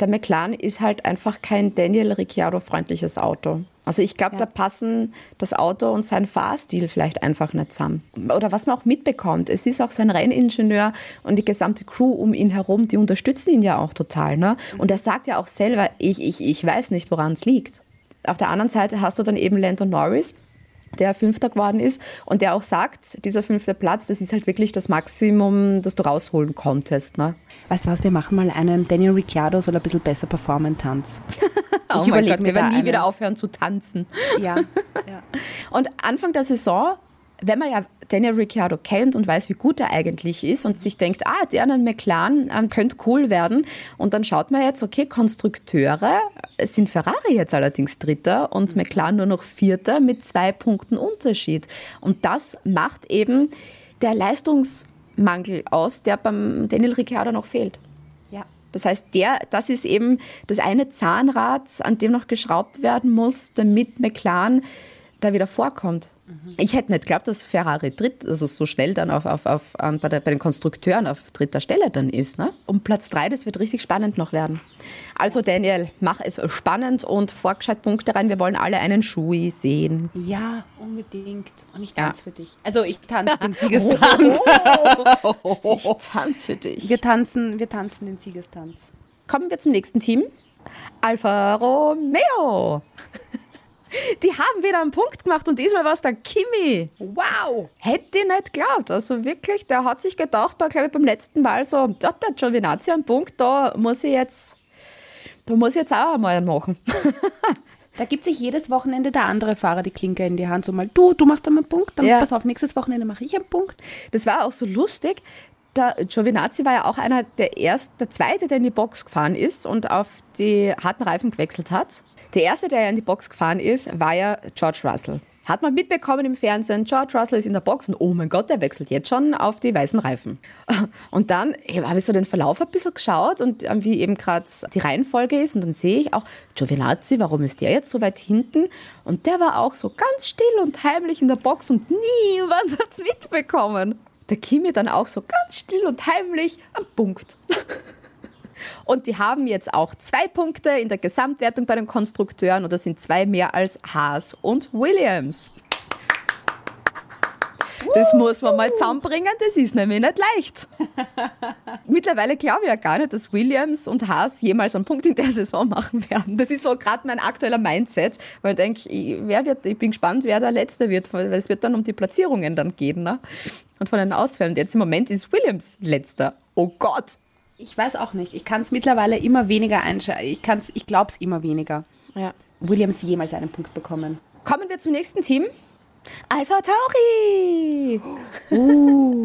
der McLaren ist halt einfach kein Daniel Ricciardo-freundliches Auto. Also ich glaube, da passen das Auto und sein Fahrstil vielleicht einfach nicht zusammen. Oder was man auch mitbekommt, es ist auch sein Renningenieur und die gesamte Crew um ihn herum, die unterstützen ihn ja auch total. Ne? Und er sagt ja auch selber, ich, ich, ich weiß nicht, woran es liegt. Auf der anderen Seite hast du dann eben Lando Norris, der Fünfter geworden ist und der auch sagt, dieser fünfte Platz, das ist halt wirklich das Maximum, das du rausholen konntest. Ne? Weißt du was, wir machen mal einen Daniel Ricciardo soll ein bisschen besser performen Tanz. Oh Ich mein Gott, mir wir werden nie wieder aufhören zu tanzen. Ja, ja. Und Anfang der Saison, wenn man ja Daniel Ricciardo kennt und weiß, wie gut er eigentlich ist und sich denkt, ah, der an einem McLaren ähm, könnte cool werden. Und dann schaut man jetzt, okay, Konstrukteure sind Ferrari jetzt allerdings Dritter und McLaren nur noch Vierter mit zwei Punkten Unterschied. Und das macht eben der Leistungsmangel aus, der beim Daniel Ricciardo noch fehlt. ja. Das heißt, der, das ist eben das eine Zahnrad, an dem noch geschraubt werden muss, damit McLaren da wieder vorkommt. Ich hätte nicht geglaubt, dass Ferrari dritt, also so schnell dann auf, auf, auf, ähm, bei, der, bei den Konstrukteuren auf dritter Stelle dann ist. Ne? Und Platz drei, das wird richtig spannend noch werden. Also Daniel, mach es spannend und vorgescheit Punkte rein. Wir wollen alle einen Schui sehen. Ja, unbedingt. Und ich Ja. tanze für dich. Also ich tanze den Siegestanz. Ich tanze für dich. Wir tanzen, wir tanzen den Siegestanz. Kommen wir zum nächsten Team. Alfa Romeo. Die haben wieder einen Punkt gemacht und diesmal war es der Kimi. Wow! Hätte ich nicht geglaubt. Also wirklich, der hat sich gedacht, bei, glaube ich, beim letzten Mal so, da hat der Giovinazzi einen Punkt, da muss ich jetzt, da muss ich jetzt auch einmal einen machen. Da gibt sich jedes Wochenende der andere Fahrer die Klinke in die Hand. So mal, du, du machst einmal einen Punkt, dann Ja. pass auf, nächstes Wochenende mache ich einen Punkt. Das war auch so lustig. Der Giovinazzi war ja auch einer der ersten, der zweite, der in die Box gefahren ist und auf die harten Reifen gewechselt hat. Der erste, der ja in die Box gefahren ist, war ja George Russell. Hat man mitbekommen im Fernsehen, George Russell ist in der Box und oh mein Gott, der wechselt jetzt schon auf die weißen Reifen. Und dann habe ich so den Verlauf ein bisschen geschaut und ähm, wie eben gerade die Reihenfolge ist und dann sehe ich auch, Giovinazzi, warum ist der jetzt so weit hinten? Und der war auch so ganz still und heimlich in der Box und niemand hat es mitbekommen. Der Kimi dann auch so ganz still und heimlich am Punkt. Und die haben jetzt auch zwei Punkte in der Gesamtwertung bei den Konstrukteuren und das sind zwei mehr als Haas und Williams. Das muss man mal zusammenbringen, das ist nämlich nicht leicht. Mittlerweile glaube ich ja gar nicht, dass Williams und Haas jemals einen Punkt in der Saison machen werden. Das ist so gerade mein aktueller Mindset, weil ich denke, ich, wer wird, ich bin gespannt, wer der Letzte wird, weil es wird dann um die Platzierungen dann gehen. Ne? Und von den Ausfällen. Und jetzt im Moment ist Williams Letzter. Oh Gott. Ich weiß auch nicht. Ich kann es mittlerweile immer weniger einschätzen. Ich, kann's- ich glaube es immer weniger. Ja. Williams jemals einen Punkt bekommen. Kommen wir zum nächsten Team. Alpha Tauri.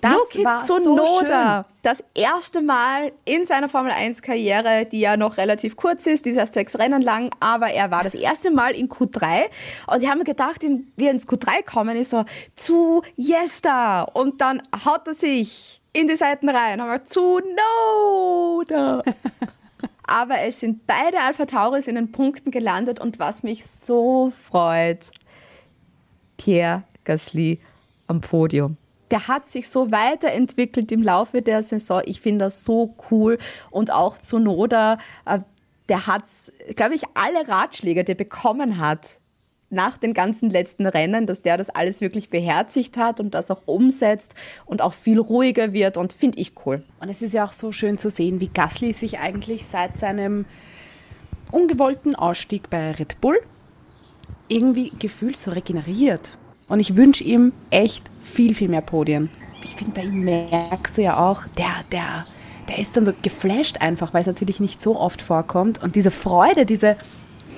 Das Yuki war so Tsunoda, das erste Mal in seiner Formel 1 Karriere, die ja noch relativ kurz ist, die ist erst sechs Rennen lang, aber er war das erste Mal in Q3 und ich habe mir gedacht, wie er ins Q3 kommen ist, so zu Yesta und dann haut er sich in die Seiten rein, haben wir Tsunoda. Aber es sind beide Alpha Tauris in den Punkten gelandet und was mich so freut, Pierre Gasly am Podium. Der hat sich so weiterentwickelt im Laufe der Saison. Ich finde das so cool. Und auch Tsunoda, äh, der hat, glaube ich, alle Ratschläge, die er bekommen hat nach den ganzen letzten Rennen, dass der das alles wirklich beherzigt hat und das auch umsetzt und auch viel ruhiger wird und finde ich cool. Und es ist ja auch so schön zu sehen, wie Gasly sich eigentlich seit seinem ungewollten Ausstieg bei Red Bull irgendwie gefühlt so regeneriert. Und ich wünsche ihm echt viel, viel mehr Podien. Ich finde, bei ihm merkst du ja auch, der, der, der ist dann so geflasht einfach, weil es natürlich nicht so oft vorkommt. Und diese Freude, diese,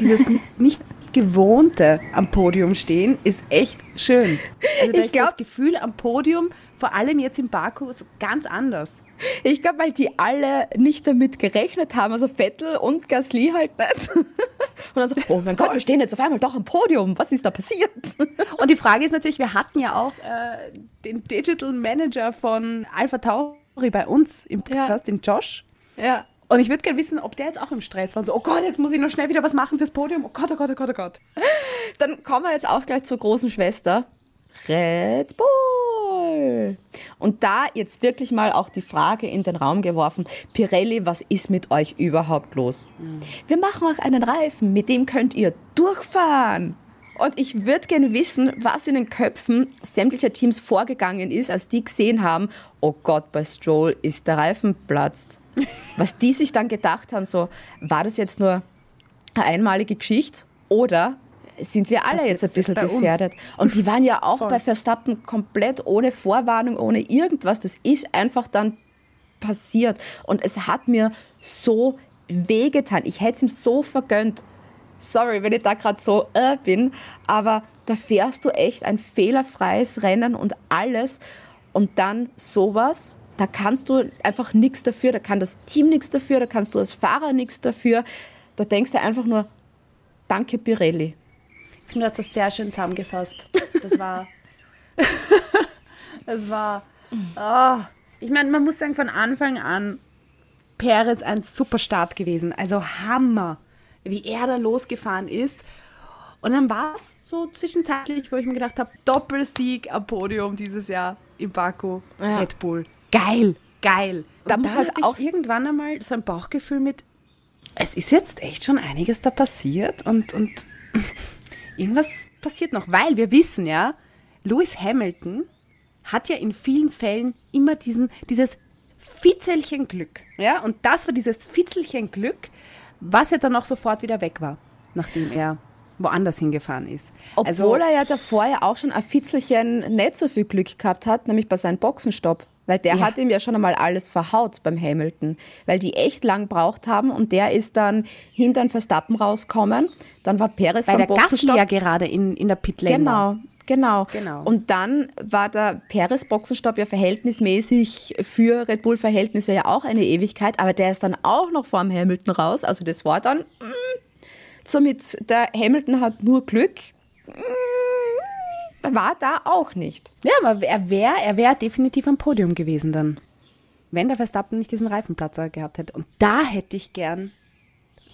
dieses nicht gewohnte am Podium stehen, ist echt schön. Also da Ich ist glaub- das Gefühl am Podium, vor allem jetzt in Baku, ganz anders. Ich glaube, weil die alle nicht damit gerechnet haben, also Vettel und Gasly halt nicht. Und dann so, oh mein Gott, wir stehen jetzt auf einmal doch am Podium. Was ist da passiert? Und die Frage ist natürlich, wir hatten ja auch äh, den Digital Manager von Alpha Tauri bei uns im Podcast, den Josh. Ja. Und ich würde gerne wissen, ob der jetzt auch im Stress war und so, oh Gott, jetzt muss ich noch schnell wieder was machen fürs Podium. Oh Gott, oh Gott, oh Gott, oh Gott. Dann kommen wir jetzt auch gleich zur großen Schwester. Red Bull. Und da jetzt wirklich mal auch die Frage in den Raum geworfen. Pirelli, was ist mit euch überhaupt los? Wir machen euch einen Reifen, mit dem könnt ihr durchfahren. Und ich würde gerne wissen, was in den Köpfen sämtlicher Teams vorgegangen ist, als die gesehen haben, oh Gott, bei Stroll ist der Reifen platzt. Was die sich dann gedacht haben, so, war das jetzt nur eine einmalige Geschichte oder sind wir alle jetzt ein bisschen bei uns. gefährdet? Und die waren ja auch Voll. bei Verstappen komplett ohne Vorwarnung, ohne irgendwas. Das ist einfach dann passiert. Und es hat mir so wehgetan. Ich hätte es ihm so vergönnt. Sorry, wenn ich da gerade so äh, bin, aber da fährst du echt ein fehlerfreies Rennen und alles und dann sowas. Da kannst du einfach nichts dafür, da kann das Team nichts dafür, da kannst du als Fahrer nichts dafür. Da denkst du einfach nur, danke Pirelli. Ich finde, du hast das sehr schön zusammengefasst. Das war. das war. Oh. Ich meine, man muss sagen, von Anfang an Perez ein super Start gewesen. Also Hammer, wie er da losgefahren ist. Und dann war es so zwischenzeitlich, wo ich mir gedacht habe, Doppelsieg am Podium dieses Jahr in Baku, Red Bull. Geil, geil. Und Da muss halt auch- irgendwann einmal so ein Bauchgefühl mit, es ist jetzt echt schon einiges da passiert und, und irgendwas passiert noch, weil wir wissen ja, Lewis Hamilton hat ja in vielen Fällen immer diesen, dieses Fitzelchen Glück. Ja? Und das war dieses Fitzelchen Glück, was ja dann auch sofort wieder weg war, nachdem er woanders hingefahren ist. Obwohl er ja davor ja auch schon ein Fitzelchen nicht so viel Glück gehabt hat, nämlich bei seinem Boxenstopp. Weil der Ja. hat ihm ja schon einmal alles verhaut beim Hamilton. Weil die echt lang braucht haben und der ist dann hinter den Verstappen rauskommen. Dann war Perez weil beim der Boxenstopp. ja gerade in, in der Pitlane. Genau, genau. Genau. Und dann war der Perez Boxenstopp ja verhältnismäßig für Red Bull Verhältnisse ja auch eine Ewigkeit, aber der ist dann auch noch vor dem Hamilton raus. Also das war dann mm, somit der Hamilton hat nur Glück. Mm, War da auch nicht. Ja, aber er wäre er wär definitiv am Podium gewesen dann. Wenn der Verstappen nicht diesen Reifenplatzer gehabt hätte. Und da hätte ich gern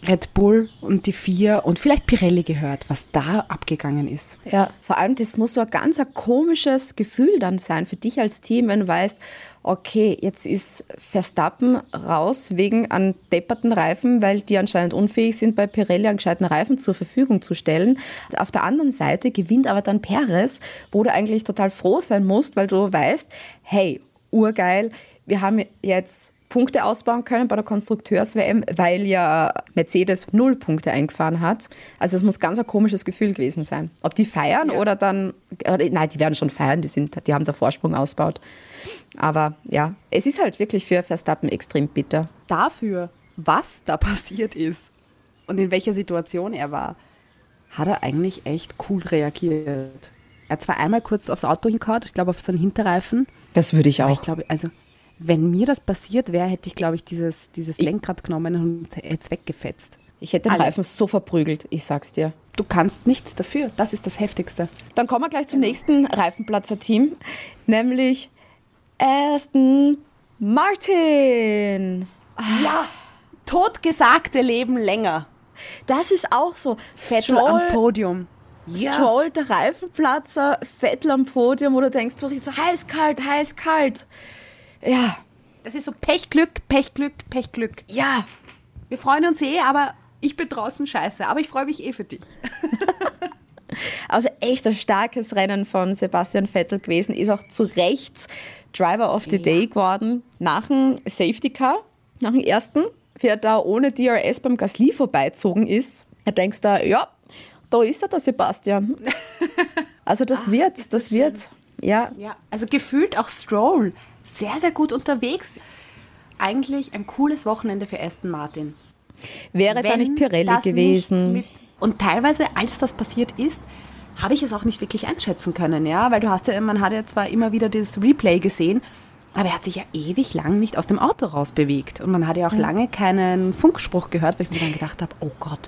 Red Bull und die vier und vielleicht Pirelli gehört, was da abgegangen ist. Ja, vor allem, das muss so ein ganz ein komisches Gefühl dann sein für dich als Team, wenn du weißt, okay, jetzt ist Verstappen raus wegen an depperten Reifen, weil die anscheinend unfähig sind, bei Pirelli einen gescheiten Reifen zur Verfügung zu stellen. Auf der anderen Seite gewinnt aber dann Perez, wo du eigentlich total froh sein musst, weil du weißt, hey, urgeil, wir haben jetzt Punkte ausbauen können bei der Konstrukteurs-WM, weil ja Mercedes null Punkte eingefahren hat. Also es muss ganz ein komisches Gefühl gewesen sein. Ob die feiern ja. oder dann, oder, nein, die werden schon feiern, die, sind, die haben der Vorsprung ausgebaut. Aber ja, es ist halt wirklich für Verstappen extrem bitter. Dafür, was da passiert ist und in welcher Situation er war, hat er eigentlich echt cool reagiert. Er hat zwar einmal kurz aufs Auto hingehauen, ich glaube auf seinen Hinterreifen. Das würde ich auch. Ich glaube, also wenn mir das passiert wäre, hätte ich, glaube ich, dieses, dieses Lenkrad genommen und hätte es weggefetzt. Ich hätte den Alles. Reifen so verprügelt, ich sag's dir. Du kannst nichts dafür. Das ist das Heftigste. Dann kommen wir gleich zum nächsten Reifenplatzer-Team, nämlich Aston Martin. Ja, totgesagte leben länger. Das ist auch so. Vettel Stroll, am Podium. Ja. Stroll, der Reifenplatzer, Vettel am Podium, wo du denkst, so, so heiß, kalt, heiß, kalt. Ja. Das ist so Pechglück, Pechglück, Pechglück. Ja. Wir freuen uns eh, aber ich bin draußen scheiße. Aber ich freue mich eh für dich. also echt ein starkes Rennen von Sebastian Vettel gewesen. Ist auch zu Recht Driver of the ja. Day geworden. Nach dem Safety Car, nach dem ersten, wie er da ohne DRS beim Gasly vorbeizogen ist. Da denkst du, ja, da ist er, der Sebastian. Also das Ach, wird, das, wird. Ja. ja. Also gefühlt auch Stroll sehr, sehr gut unterwegs. Eigentlich ein cooles Wochenende für Aston Martin. Wäre Wenn da nicht Pirelli gewesen. Nicht und teilweise, als das passiert ist, habe ich es auch nicht wirklich einschätzen können, ja, weil du hast ja, man hat ja zwar immer wieder das Replay gesehen, aber er hat sich ja ewig lang nicht aus dem Auto rausbewegt und man hat ja auch lange keinen Funkspruch gehört, weil ich mir dann gedacht habe, oh Gott,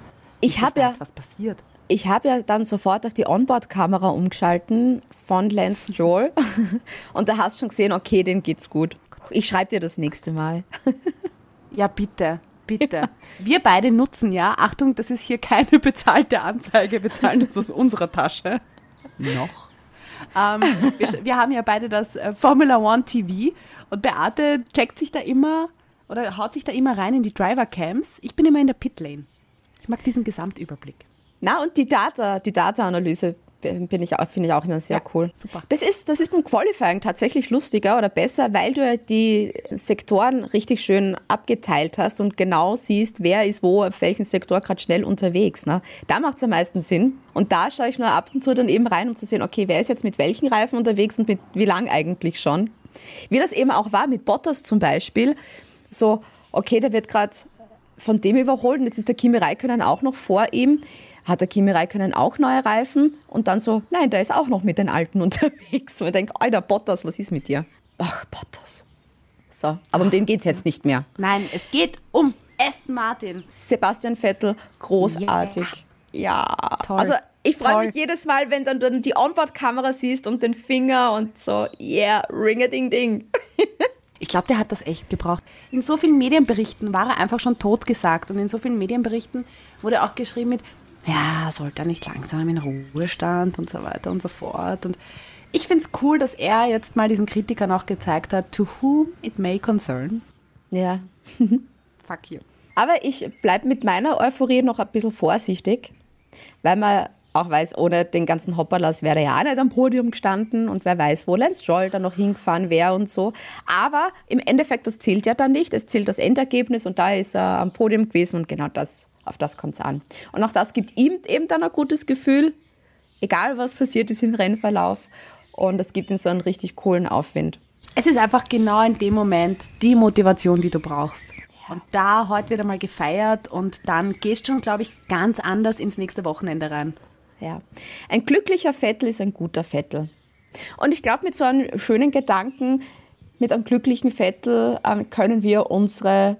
ich habe ja was passiert. Ich habe ja dann sofort auf die Onboard-Kamera umgeschalten von Lance Stroll und da hast du schon gesehen, okay, den geht's gut. Ich schreibe dir das nächste Mal. ja, bitte, bitte. Wir beide nutzen ja, Achtung, das ist hier keine bezahlte Anzeige, bezahlen das aus unserer Tasche. Noch. Ähm, wir, wir, haben ja beide das äh, Formula One TV und Beate checkt sich da immer oder haut sich da immer rein in die Driver-Cams. Ich bin immer in der Pit-Lane. Ich mag diesen Gesamtüberblick. Na, und die Data, die Data-Analyse bin ich finde ich auch immer sehr ja, cool. Super. Das ist, das ist beim Qualifying tatsächlich lustiger oder besser, weil du die Sektoren richtig schön abgeteilt hast und genau siehst, wer ist wo auf welchen Sektor gerade schnell unterwegs. Ne? Da macht es am meisten Sinn. Und da schaue ich nur ab und zu dann eben rein, um zu sehen, okay, wer ist jetzt mit welchen Reifen unterwegs und mit wie lang eigentlich schon. Wie das eben auch war mit Bottas zum Beispiel. So, okay, der wird gerade von dem überholt und jetzt ist der Kimi Räikkönen auch noch vor ihm hat der Kimi Räikkönen auch neue Reifen? Und dann so, nein, der ist auch noch mit den alten unterwegs. Und ich denke, Alter, Bottas, was ist mit dir? Ach, Bottas. So, aber um den geht es jetzt nicht mehr. Nein, es geht um Aston Martin. Sebastian Vettel, großartig. Yeah. Ja, Toll. also ich freue mich jedes Mal, wenn dann, dann die Onboard-Kamera siehst und den Finger und so, yeah, ring-a-ding-ding. Ich glaube, der hat das echt gebraucht. In so vielen Medienberichten war er einfach schon tot gesagt und in so vielen Medienberichten wurde auch geschrieben mit, ja, sollte er nicht langsam in Ruhestand und so weiter und so fort. Und ich finde es cool, dass er jetzt mal diesen Kritikern auch gezeigt hat, to whom it may concern. Ja. Fuck you. Aber ich bleibe mit meiner Euphorie noch ein bisschen vorsichtig, weil man auch weiß, ohne den ganzen Hopperlass wäre er ja auch nicht am Podium gestanden und wer weiß, wo Lance Stroll dann noch hingefahren wäre und so. Aber im Endeffekt, das zählt ja dann nicht. Es zählt das Endergebnis und da ist er am Podium gewesen und genau das auf das kommt es an. Und auch das gibt ihm eben dann ein gutes Gefühl, egal was passiert ist im Rennverlauf. Und es gibt ihm so einen richtig coolen Aufwind. Es ist einfach genau in dem Moment die Motivation, die du brauchst. Und da heute wird einmal gefeiert und dann gehst du schon, glaube ich, ganz anders ins nächste Wochenende rein. Ja. Ein glücklicher Vettel ist ein guter Vettel. Und ich glaube, mit so einem schönen Gedanken, mit einem glücklichen Vettel, ähm, können wir unsere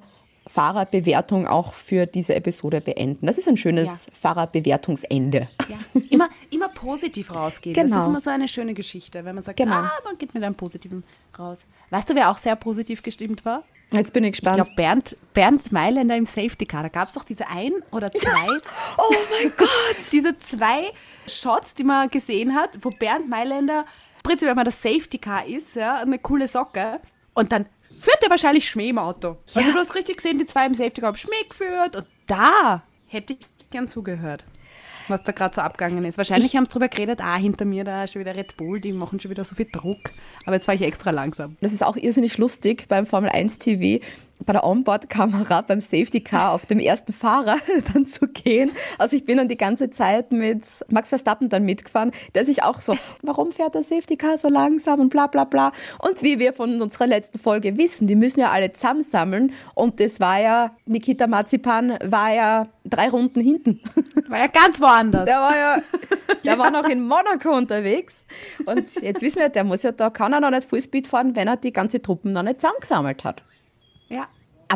Fahrerbewertung auch für diese Episode beenden. Das ist ein schönes ja. Fahrerbewertungsende. Ja. Immer, immer positiv rausgehen. Genau. Das ist immer so eine schöne Geschichte, wenn man sagt, genau. ah, man geht mit einem positiven raus. Weißt du, wer auch sehr positiv gestimmt war? Jetzt bin ich Ich gespannt. glaube, Bernd, Bernd Mailänder im Safety Car, da gab es doch diese ein oder zwei. oh mein Gott! diese zwei Shots, die man gesehen hat, wo Bernd Mailänder, prinzipiell, wenn man das Safety Car ist, ja, eine coole Socke, und dann führt er wahrscheinlich Schmäh im Auto. Also du hast richtig gesehen, die zwei im Safety Car haben Schmäh geführt und da hätte ich gern zugehört. Was da gerade so abgegangen ist. Wahrscheinlich haben sie drüber geredet, ah, hinter mir da ist schon wieder Red Bull, die machen schon wieder so viel Druck. Aber jetzt war ich extra langsam. Das ist auch irrsinnig lustig beim Formel 1 TV, bei der Onboard-Kamera beim Safety Car auf dem ersten Fahrer dann zu gehen. Also ich bin dann die ganze Zeit mit Max Verstappen dann mitgefahren, der sich auch so, warum fährt der Safety Car so langsam und bla bla bla. Und wie wir von unserer letzten Folge wissen, die müssen ja alle zusammensammeln und das war ja, Nikita Marzipan war ja drei Runden hinten. War ja ganz woanders. Der war ja, der war noch in Monaco unterwegs. Und jetzt wissen wir, der muss ja da, kann er noch nicht Fullspeed fahren, wenn er die ganze Truppen noch nicht zusammengesammelt hat.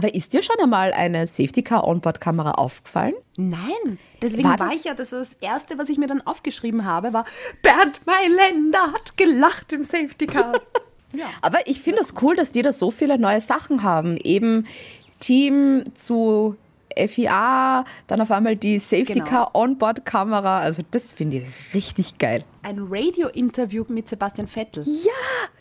Ja. Aber ist dir schon einmal eine Safety Car Onboard-Kamera aufgefallen? Nein, deswegen War war, das- ich ja, das, das Erste, was ich mir dann aufgeschrieben habe, war, Bernd Mailänder hat gelacht im Safety Car. Aber ich finde es cool, dass die da so viele neue Sachen haben. Eben Team zu FIA, dann auf einmal die Safety Genau. Car Onboard-Kamera. Also das finde ich richtig geil. Ein Radio-Interview mit Sebastian Vettel. Ja!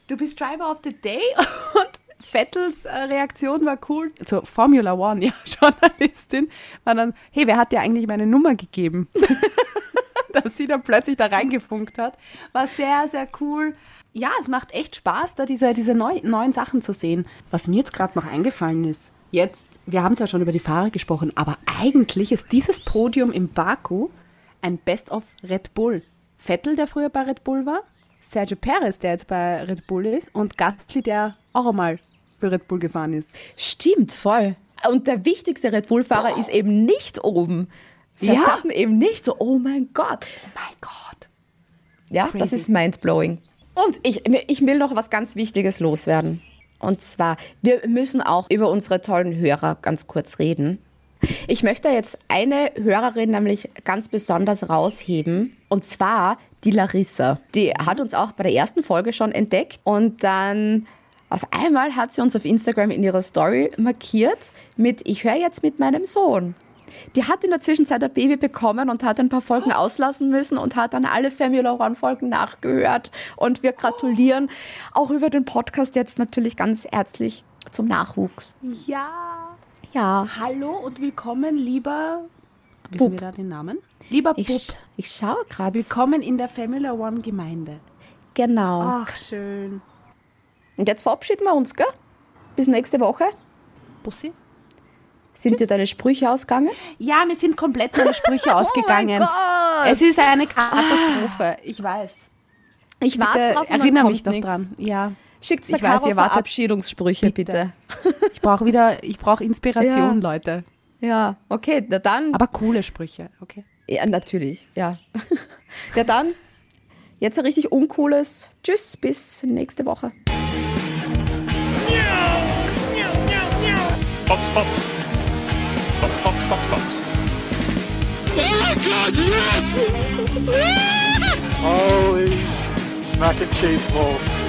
Du bist Driver of the Day und Vettels äh, Reaktion war cool. Zur Formula One, ja, Journalistin, war dann, hey, wer hat dir eigentlich meine Nummer gegeben? Dass sie dann plötzlich da reingefunkt hat. War sehr, sehr cool. Ja, es macht echt Spaß, da diese, diese neu, neuen Sachen zu sehen. Was mir jetzt gerade noch eingefallen ist, jetzt, wir haben zwar schon über die Fahrer gesprochen, aber eigentlich ist dieses Podium im Baku ein Best-of Red Bull. Vettel, der früher bei Red Bull war, Sergio Perez, der jetzt bei Red Bull ist und Gasly, der auch einmal für Red Bull gefahren ist. Stimmt, voll. Und der wichtigste Red Bull-Fahrer ist eben nicht oben. Ja. Verstappen eben nicht so, oh mein Gott. Oh mein Gott. Ja, das Crazy. ist mindblowing. Und ich, ich will noch was ganz Wichtiges loswerden. Und zwar, wir müssen auch über unsere tollen Hörer ganz kurz reden. Ich möchte jetzt eine Hörerin nämlich ganz besonders rausheben. Und zwar die Larissa. Die hat uns auch bei der ersten Folge schon entdeckt. Und dann auf einmal hat sie uns auf Instagram in ihrer Story markiert mit Ich höre jetzt mit meinem Sohn. Die hat in der Zwischenzeit ein Baby bekommen und hat ein paar Folgen auslassen müssen und hat dann alle Formula One Folgen nachgehört. Und wir gratulieren auch über den Podcast jetzt natürlich ganz herzlich zum Nachwuchs. Ja. Ja, Hallo und willkommen, lieber. Wissen Bub. wir da den Namen? Lieber ich, Bub. ich schaue gerade. Willkommen in der Formula One Gemeinde. Genau. Ach, schön. Und jetzt verabschieden wir uns, gell? Bis nächste Woche. Bussi? Sind dir deine Sprüche ausgegangen? Ja, mir sind komplett meine Sprüche ausgegangen. Oh Gott. Es ist eine Katastrophe. Ich weiß. Ich warte drauf erinnere mich doch nix. dran. Ja. Schickt Ich mir weiß, ihr Verabschiedungssprüche, bitte. Bitte. Ich brauche wieder, ich brauche Inspiration, Ja. Leute. Ja, okay, na dann. Aber coole Sprüche, okay. Ja, natürlich, ja. ja, dann jetzt ein richtig uncooles Tschüss, bis nächste Woche. Box, Box. Box, Box, Box, Box. Oh God, yes! Holy mac and cheese balls.